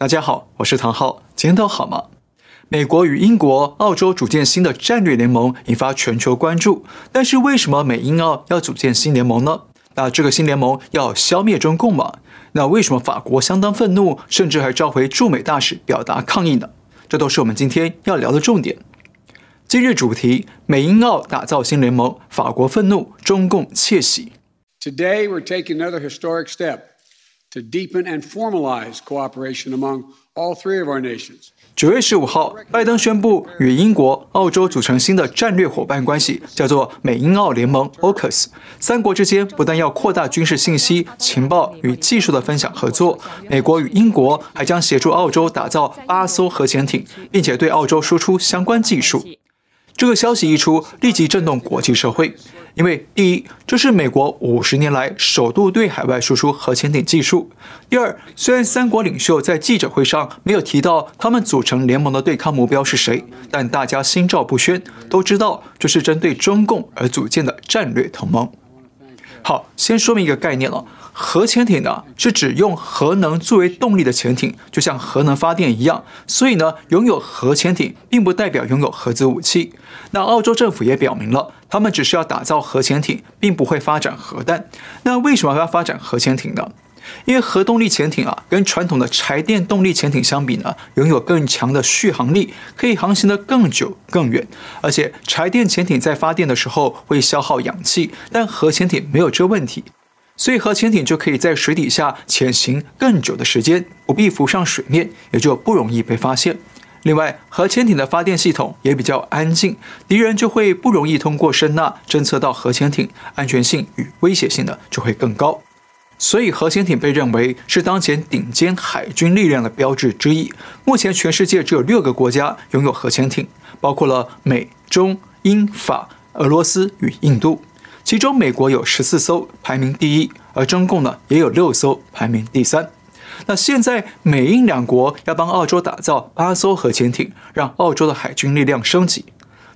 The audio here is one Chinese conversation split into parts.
大家好，我是唐浩，今天都好吗？美国与英国、澳洲组建新的战略联盟，引发全球关注。但是为什么美英澳要组建新联盟呢？那这个新联盟要消灭中共吗？那为什么法国相当愤怒，甚至还召回驻美大使表达抗议呢？这都是我们今天要聊的重点。今日主题：美英澳打造新联盟，法国愤怒，中共窃喜。Today we're taking another historic step. To deepen and formalize cooperation among all three of our nations. 九月十五号，拜登宣布与英国、澳洲组成新的战略伙伴关系，叫做美英澳联盟 （AUKUS）。三国之间不但要扩大军事信息、情报与技术的分享合作，美国与英国还将协助澳洲打造八艘核潜艇，并且对澳洲输出相关技术。这个消息一出，立即震动国际社会。因为第一，这是美国五十年来首度对海外输出核潜艇技术；第二，虽然三国领袖在记者会上没有提到他们组成联盟的对抗目标是谁，但大家心照不宣，都知道这是针对中共而组建的战略同盟。好，先说明一个概念了。核潜艇呢，是指用核能作为动力的潜艇，就像核能发电一样。所以呢，拥有核潜艇并不代表拥有核子武器。那澳洲政府也表明了，他们只是要打造核潜艇，并不会发展核弹。那为什么要发展核潜艇呢？因为核动力潜艇啊，跟传统的柴电动力潜艇相比呢，拥有更强的续航力，可以航行得更久更远。而且柴电潜艇在发电的时候会消耗氧气，但核潜艇没有这问题。所以核潜艇就可以在水底下潜行更久的时间，不必浮上水面，也就不容易被发现。另外，核潜艇的发电系统也比较安静，敌人就会不容易通过声呐侦测到核潜艇，安全性与威胁性呢就会更高。所以，核潜艇被认为是当前顶尖海军力量的标志之一。目前，全世界只有六个国家拥有核潜艇，包括了美、中、英、法、俄罗斯与印度。其中，美国有十四艘，排名第一；而中共呢，也有六艘，排名第三。那现在，美英两国要帮澳洲打造八艘核潜艇，让澳洲的海军力量升级。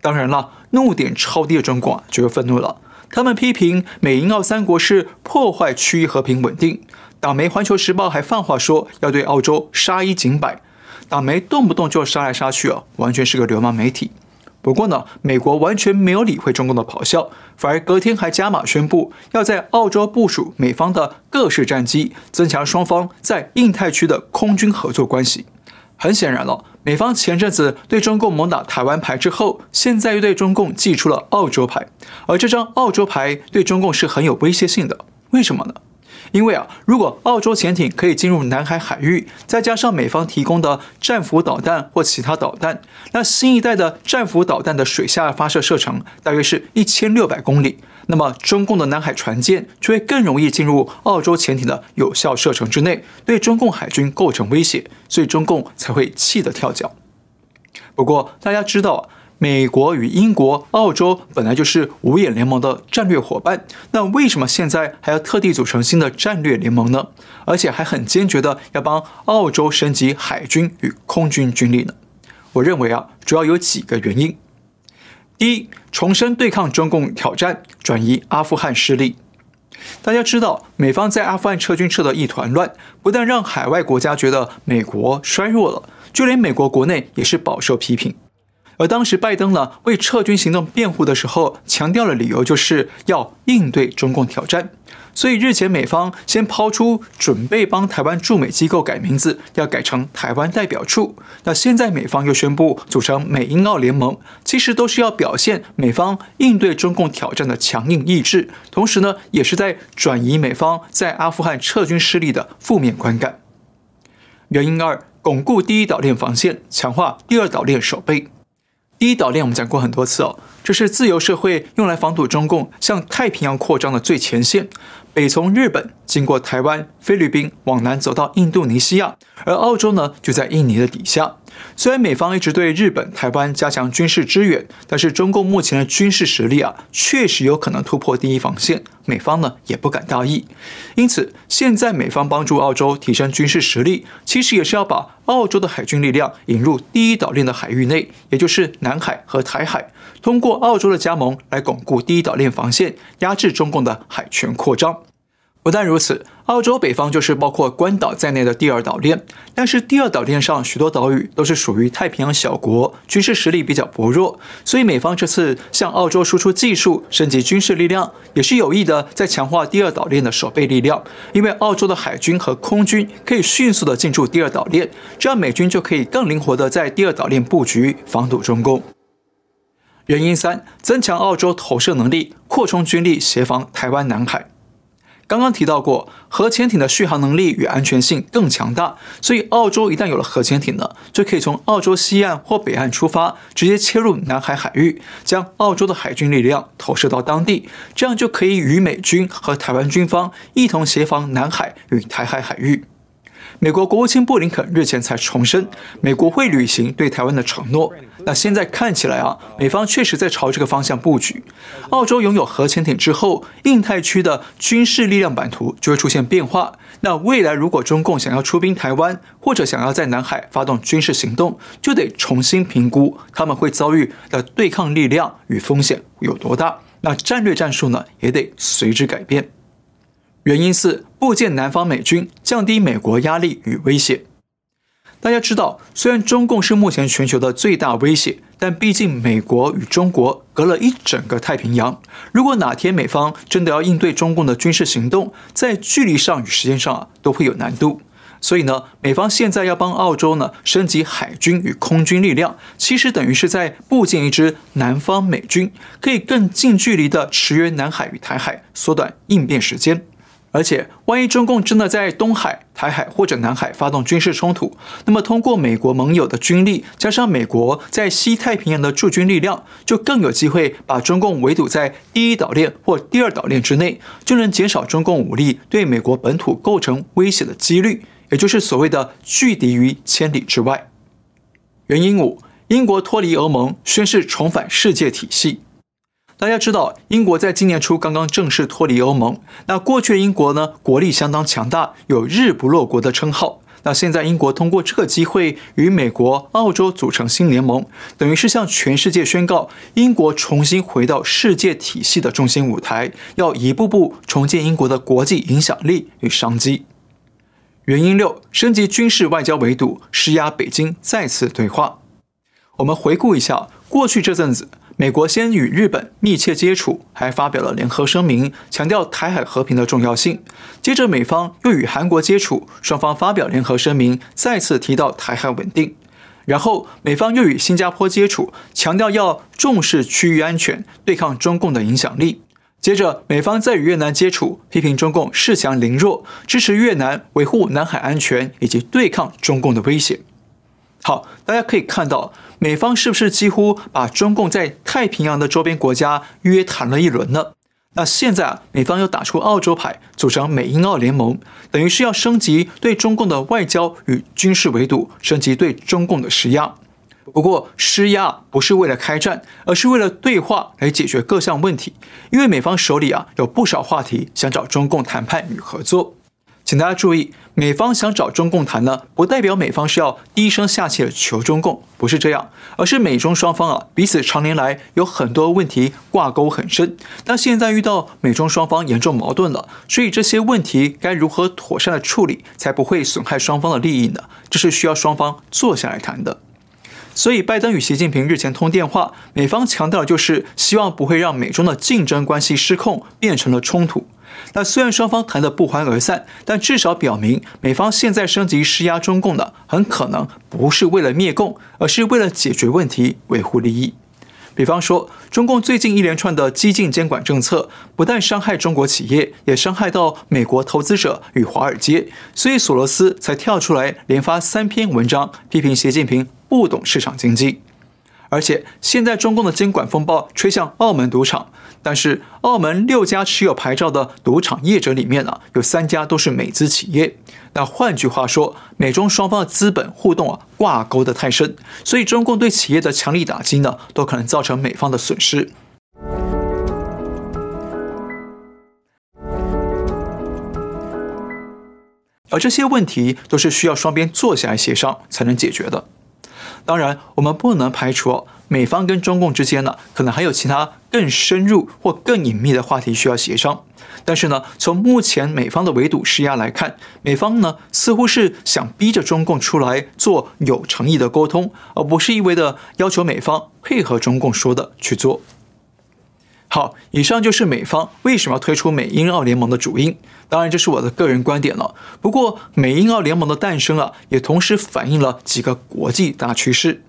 当然了，怒点超低的中共啊，就又愤怒了。他们批评美英澳三国是破坏区域和平稳定。党媒《环球时报》还放话说要对澳洲杀一儆百。党媒动不动就杀来杀去啊，完全是个流氓媒体。不过呢，美国完全没有理会中共的咆哮，反而隔天还加码宣布要在澳洲部署美方的各式战机，增强双方在印太区的空军合作关系。很显然了，美方前阵子对中共猛打台湾牌之后，现在又对中共祭出了澳洲牌，而这张澳洲牌对中共是很有威胁性的。为什么呢？因为啊，如果澳洲潜艇可以进入南海海域，再加上美方提供的战斧导弹或其他导弹，那新一代的战斧导弹的水下发射射程大约是一千六百公里，那么中共的南海船舰就会更容易进入澳洲潜艇的有效射程之内，对中共海军构成威胁，所以中共才会气得跳脚。不过大家知道啊。美国与英国、澳洲本来就是五眼联盟的战略伙伴，那为什么现在还要特地组成新的战略联盟呢？而且还很坚决的要帮澳洲升级海军与空军军力呢？我认为啊，主要有几个原因：第一，重申对抗中共挑战，转移阿富汗势力。大家知道，美方在阿富汗撤军撤得一团乱，不但让海外国家觉得美国衰弱了，就连美国国内也是饱受批评。而当时拜登呢，为撤军行动辩护的时候，强调的理由就是要应对中共挑战。所以日前美方先抛出准备帮台湾驻美机构改名字，要改成台湾代表处。那现在美方又宣布组成美英澳联盟，其实都是要表现美方应对中共挑战的强硬意志，同时呢，也是在转移美方在阿富汗撤军失利的负面观感。原因二，巩固第一岛链防线，强化第二岛链守备。第一岛链我们讲过很多次哦，这是自由社会用来防堵中共向太平洋扩张的最前线。北从日本经过台湾、菲律宾往南走到印度尼西亚，而澳洲呢就在印尼的底下。虽然美方一直对日本、台湾加强军事支援，但是中共目前的军事实力啊，确实有可能突破第一防线。美方呢也不敢大意，因此现在美方帮助澳洲提升军事实力，其实也是要把澳洲的海军力量引入第一岛链的海域内，也就是南海和台海，通过澳洲的加盟来巩固第一岛链防线，压制中共的海权扩张。不但如此，澳洲北方就是包括关岛在内的第二岛链，但是第二岛链上许多岛屿都是属于太平洋小国，军事实力比较薄弱，所以美方这次向澳洲输出技术、升级军事力量，也是有意的在强化第二岛链的守备力量。因为澳洲的海军和空军可以迅速的进驻第二岛链，这样美军就可以更灵活的在第二岛链布局，防堵中共。原因三：增强澳洲投射能力，扩充军力，协防台湾南海。刚刚提到过，核潜艇的续航能力与安全性更强大，所以澳洲一旦有了核潜艇呢，就可以从澳洲西岸或北岸出发，直接切入南海海域，将澳洲的海军力量投射到当地，这样就可以与美军和台湾军方一同协防南海与台海海域。美国国务卿布林肯日前才重申，美国会履行对台湾的承诺。那现在看起来啊，美方确实在朝这个方向布局。澳洲拥有核潜艇之后，印太区的军事力量版图就会出现变化。那未来如果中共想要出兵台湾，或者想要在南海发动军事行动，就得重新评估他们会遭遇的对抗力量与风险有多大。那战略战术呢，也得随之改变。原因四，部建南方美军，降低美国压力与威胁。大家知道，虽然中共是目前全球的最大威胁，但毕竟美国与中国隔了一整个太平洋。如果哪天美方真的要应对中共的军事行动，在距离上与时间上啊，都会有难度。所以呢，美方现在要帮澳洲呢升级海军与空军力量，其实等于是在部建一支南方美军，可以更近距离的驰援南海与台海，缩短应变时间。而且，万一中共真的在东海、台海或者南海发动军事冲突，那么通过美国盟友的军力，加上美国在西太平洋的驻军力量，就更有机会把中共围堵在第一岛链或第二岛链之内，就能减少中共武力对美国本土构成威胁的几率，也就是所谓的拒敌于千里之外。原因五：英国脱离欧盟，宣誓重返世界体系。大家知道，英国在今年初刚刚正式脱离欧盟。那过去英国呢，国力相当强大，有“日不落国”的称号。那现在英国通过这个机会与美国、澳洲组成新联盟，等于是向全世界宣告，英国重新回到世界体系的中心舞台，要一步步重建英国的国际影响力与商机。原因六：升级军事外交围堵，施压北京再次对话。我们回顾一下过去这阵子。美国先与日本密切接触，还发表了联合声明，强调台海和平的重要性。接着，美方又与韩国接触，双方发表联合声明，再次提到台海稳定。然后，美方又与新加坡接触，强调要重视区域安全，对抗中共的影响力。接着，美方再与越南接触，批评中共恃强凌弱，支持越南维护南海安全以及对抗中共的威胁。好，大家可以看到，美方是不是几乎把中共在太平洋的周边国家约谈了一轮呢？那现在啊，美方又打出澳洲牌，组成美英澳联盟，等于是要升级对中共的外交与军事围堵，升级对中共的施压。不过，施压不是为了开战，而是为了对话来解决各项问题。因为美方手里啊有不少话题想找中共谈判与合作。请大家注意，美方想找中共谈呢，不代表美方是要低声下气的求中共，不是这样，而是美中双方啊彼此常年来有很多问题挂钩很深，但现在遇到美中双方严重矛盾了，所以这些问题该如何妥善的处理，才不会损害双方的利益呢？这是需要双方坐下来谈的。所以，拜登与习近平日前通电话，美方强调的就是希望不会让美中的竞争关系失控，变成了冲突。那虽然双方谈得不欢而散，但至少表明美方现在升级施压中共的，很可能不是为了灭共，而是为了解决问题、维护利益。比方说，中共最近一连串的激进监管政策，不但伤害中国企业，也伤害到美国投资者与华尔街，所以索罗斯才跳出来连发三篇文章，批评习近平不懂市场经济。而且现在中共的监管风暴吹向澳门赌场，但是澳门六家持有牌照的赌场业者里面呢，有三家都是美资企业。那换句话说，美中双方的资本互动啊挂钩的太深，所以中共对企业的强力打击呢，都可能造成美方的损失。而这些问题都是需要双边坐下来协商才能解决的。当然，我们不能排除美方跟中共之间呢，可能还有其他更深入或更隐秘的话题需要协商。但是呢，从目前美方的围堵施压来看，美方呢似乎是想逼着中共出来做有诚意的沟通，而不是一味的要求美方配合中共说的去做。好，以上就是美方为什么要推出美英澳联盟的主因。当然，这是我的个人观点了。不过，美英澳联盟的诞生啊，也同时反映了几个国际大趋势。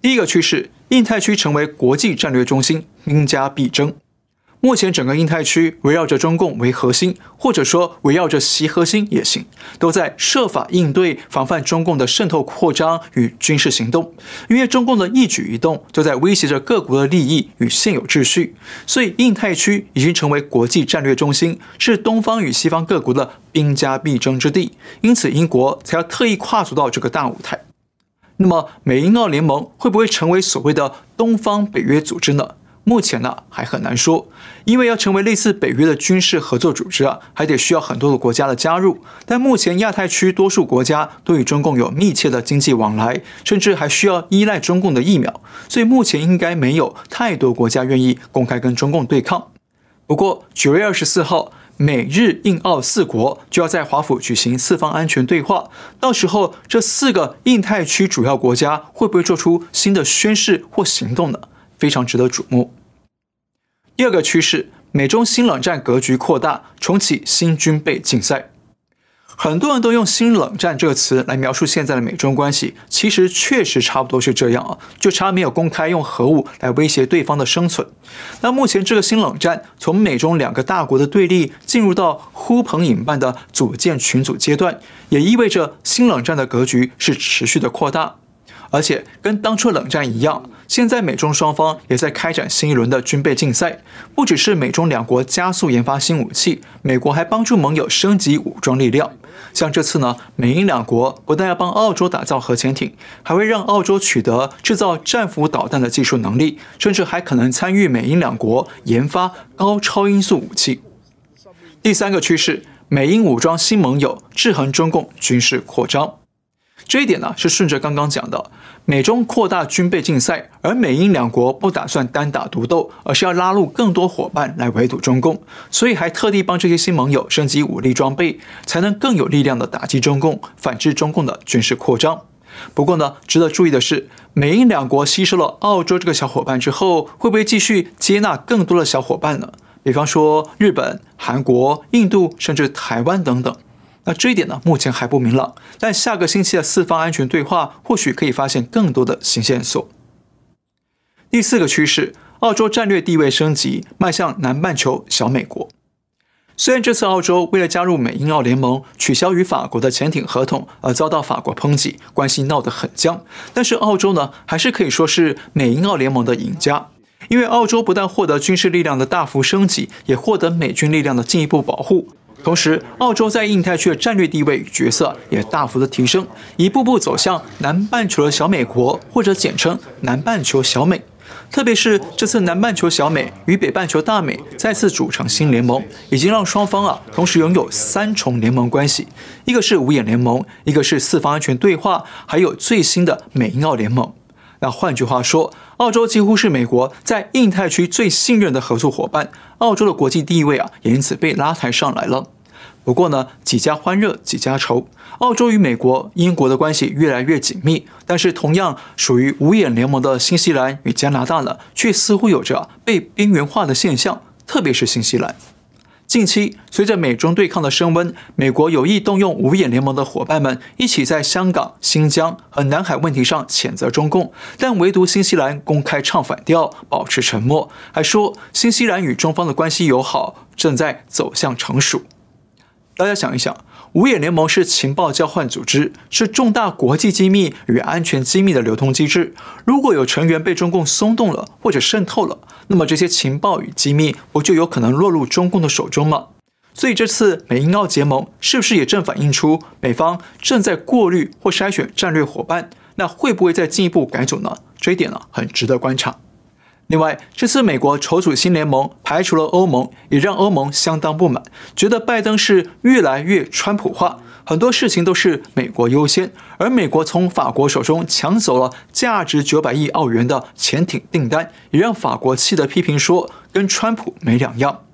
第一个趋势，印太区成为国际战略中心，兵家必争。目前整个印太区围绕着中共为核心，或者说围绕着习核心也行，都在设法应对、防范中共的渗透扩张与军事行动。因为中共的一举一动都在威胁着各国的利益与现有秩序，所以印太区已经成为国际战略中心，是东方与西方各国的兵家必争之地。因此，英国才要特意跨足到这个大舞台。那么，美英澳联盟会不会成为所谓的东方北约组织呢？目前呢还很难说，因为要成为类似北约的军事合作组织啊，还得需要很多的国家的加入。但目前亚太区多数国家都与中共有密切的经济往来，甚至还需要依赖中共的疫苗，所以目前应该没有太多国家愿意公开跟中共对抗。不过九月二十四号，美日印澳四国就要在华府举行四方安全对话，到时候这四个印太区主要国家会不会做出新的宣誓或行动呢？非常值得瞩目。第二个趋势，美中新冷战格局扩大，重启新军备竞赛。很多人都用“新冷战”这个词来描述现在的美中关系，其实确实差不多是这样啊，就差没有公开用核武来威胁对方的生存。那目前这个新冷战从美中两个大国的对立进入到呼朋引伴的组建群组阶段，也意味着新冷战的格局是持续的扩大。而且跟当初冷战一样，现在美中双方也在开展新一轮的军备竞赛。不只是美中两国加速研发新武器，美国还帮助盟友升级武装力量。像这次呢，美英两国不但要帮澳洲打造核潜艇，还会让澳洲取得制造战斧导弹的技术能力，甚至还可能参与美英两国研发高超音速武器。第三个趋势，美英武装新盟友，制衡中共军事扩张。这一点呢，是顺着刚刚讲的，美中扩大军备竞赛，而美英两国不打算单打独斗，而是要拉入更多伙伴来围堵中共，所以还特地帮这些新盟友升级武力装备，才能更有力量的打击中共，反制中共的军事扩张。不过呢，值得注意的是，美英两国吸收了澳洲这个小伙伴之后，会不会继续接纳更多的小伙伴呢？比方说日本、韩国、印度，甚至台湾等等。那这一点呢，目前还不明朗。但下个星期的四方安全对话，或许可以发现更多的新线索。第四个趋势，澳洲战略地位升级，迈向南半球小美国。虽然这次澳洲为了加入美英澳联盟，取消与法国的潜艇合同，而遭到法国抨击，关系闹得很僵，但是澳洲呢，还是可以说是美英澳联盟的赢家，因为澳洲不但获得军事力量的大幅升级，也获得美军力量的进一步保护。同时，澳洲在印太区的战略地位与角色也大幅的提升，一步步走向南半球的小美国，或者简称南半球小美。特别是这次南半球小美与北半球大美再次组成新联盟，已经让双方啊同时拥有三重联盟关系：一个是五眼联盟，一个是四方安全对话，还有最新的美英澳联盟。那换句话说，澳洲几乎是美国在印太区最信任的合作伙伴，澳洲的国际地位啊也因此被拉抬上来了。不过呢，几家欢乐几家愁。澳洲与美国、英国的关系越来越紧密，但是同样属于五眼联盟的新西兰与加拿大呢，却似乎有着被边缘化的现象。特别是新西兰，近期随着美中对抗的升温，美国有意动用五眼联盟的伙伴们一起在香港、新疆和南海问题上谴责中共，但唯独新西兰公开唱反调，保持沉默，还说新西兰与中方的关系友好，正在走向成熟。大家想一想，五眼联盟是情报交换组织，是重大国际机密与安全机密的流通机制。如果有成员被中共松动了或者渗透了，那么这些情报与机密不就有可能落入中共的手中吗？所以这次美英澳结盟是不是也正反映出美方正在过滤或筛选战略伙伴？那会不会再进一步改组呢？这一点呢，很值得观察。另外，这次美国筹组新联盟，排除了欧盟，也让欧盟相当不满，觉得拜登是越来越川普化，很多事情都是美国优先，而美国从法国手中抢走了价值九百亿澳元的潜艇订单，也让法国气得批评说，跟川普没两样。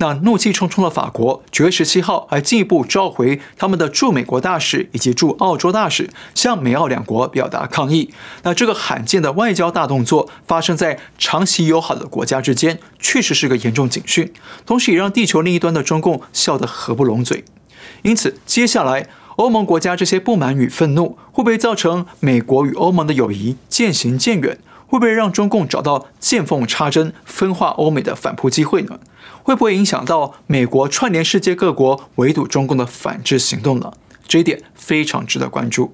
那怒气冲冲的法国，九月十七号还进一步召回他们的驻美国大使以及驻澳洲大使，向美澳两国表达抗议。那这个罕见的外交大动作发生在长期友好的国家之间，确实是个严重警讯，同时也让地球另一端的中共笑得合不拢嘴。因此，接下来欧盟国家这些不满与愤怒，会不会造成美国与欧盟的友谊渐行渐远？会不会让中共找到见缝插针、分化欧美的反扑机会呢？会不会影响到美国串联世界各国围堵中共的反制行动呢？这一点非常值得关注。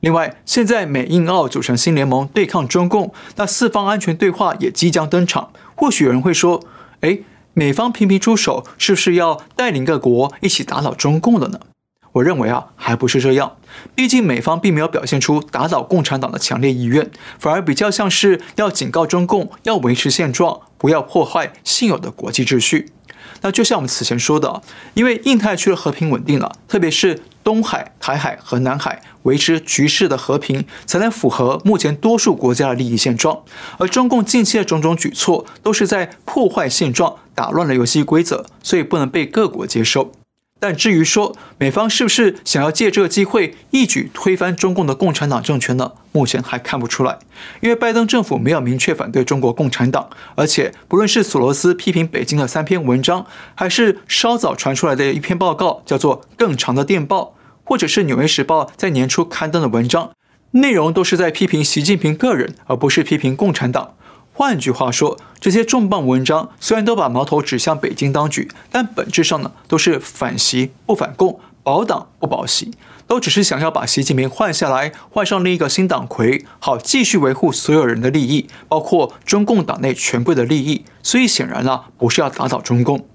另外，现在美印澳组成新联盟对抗中共，那四方安全对话也即将登场。或许有人会说：“哎，美方频频出手，是不是要带领各国一起打倒中共了呢？”我认为啊，还不是这样。毕竟美方并没有表现出打倒共产党的强烈意愿，反而比较像是要警告中共要维持现状，不要破坏现有的国际秩序。那就像我们此前说的，因为印太区的和平稳定了，特别是东海、台海和南海维持局势的和平，才能符合目前多数国家的利益现状。而中共近期的种种举措，都是在破坏现状，打乱了游戏规则，所以不能被各国接受。但至于说美方是不是想要借这个机会一举推翻中共的共产党政权呢？目前还看不出来，因为拜登政府没有明确反对中国共产党，而且不论是索罗斯批评北京的三篇文章，还是稍早传出来的一篇报告，叫做《更长的电报》，或者是《纽约时报》在年初刊登的文章，内容都是在批评习近平个人，而不是批评共产党。换句话说，这些重磅文章虽然都把矛头指向北京当局，但本质上呢，都是反习不反共，保党不保习，都只是想要把习近平换下来，换上另一个新党魁，好继续维护所有人的利益，包括中共党内权贵的利益。所以显然呢，不是要打倒中共。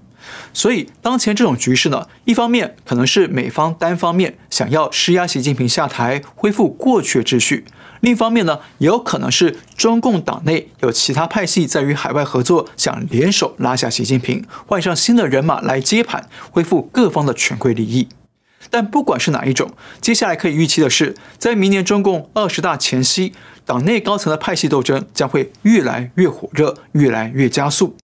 所以当前这种局势呢，一方面可能是美方单方面想要施压习近平下台，恢复过去的秩序。另一方面呢，也有可能是中共党内有其他派系在与海外合作，想联手拉下习近平，换上新的人马来接盘，恢复各方的权贵利益。但不管是哪一种，接下来可以预期的是，在明年中共二十大前夕，党内高层的派系斗争将会越来越火热，越来越加速。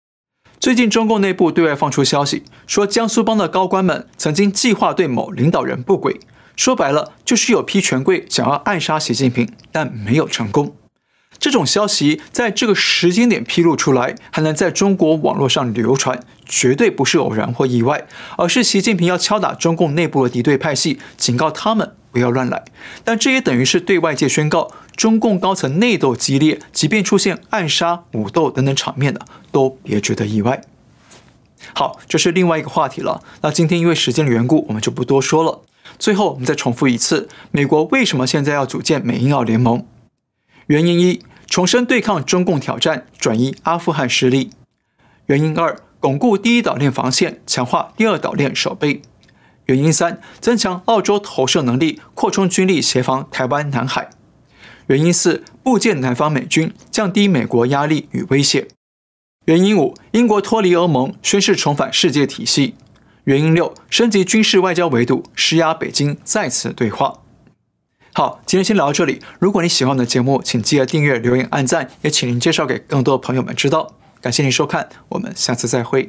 最近中共内部对外放出消息，说江苏帮的高官们曾经计划对某领导人不轨。说白了，就是有批权贵想要暗杀习近平，但没有成功。这种消息在这个时间点披露出来，还能在中国网络上流传，绝对不是偶然或意外，而是习近平要敲打中共内部的敌对派系，警告他们不要乱来。但这也等于是对外界宣告，中共高层内斗激烈，即便出现暗杀、武斗等等场面的，都别觉得意外。好，这是另外一个话题了。那今天因为时间的缘故，我们就不多说了。最后，我们再重复一次，美国为什么现在要组建美英澳联盟？原因一，重申对抗中共挑战，转移阿富汗实力；原因二，巩固第一岛链防线，强化第二岛链守备；原因三，增强澳洲投射能力，扩充军力，协防台湾、南海；原因四，部件南方美军，降低美国压力与威胁；原因五，英国脱离欧盟，宣誓重返世界体系。原因六，升级军事外交维度，施压北京再次对话。好，今天先聊到这里。如果你喜欢我的节目，请记得订阅、留言、按赞，也请您介绍给更多的朋友们知道。感谢您收看，我们下次再会。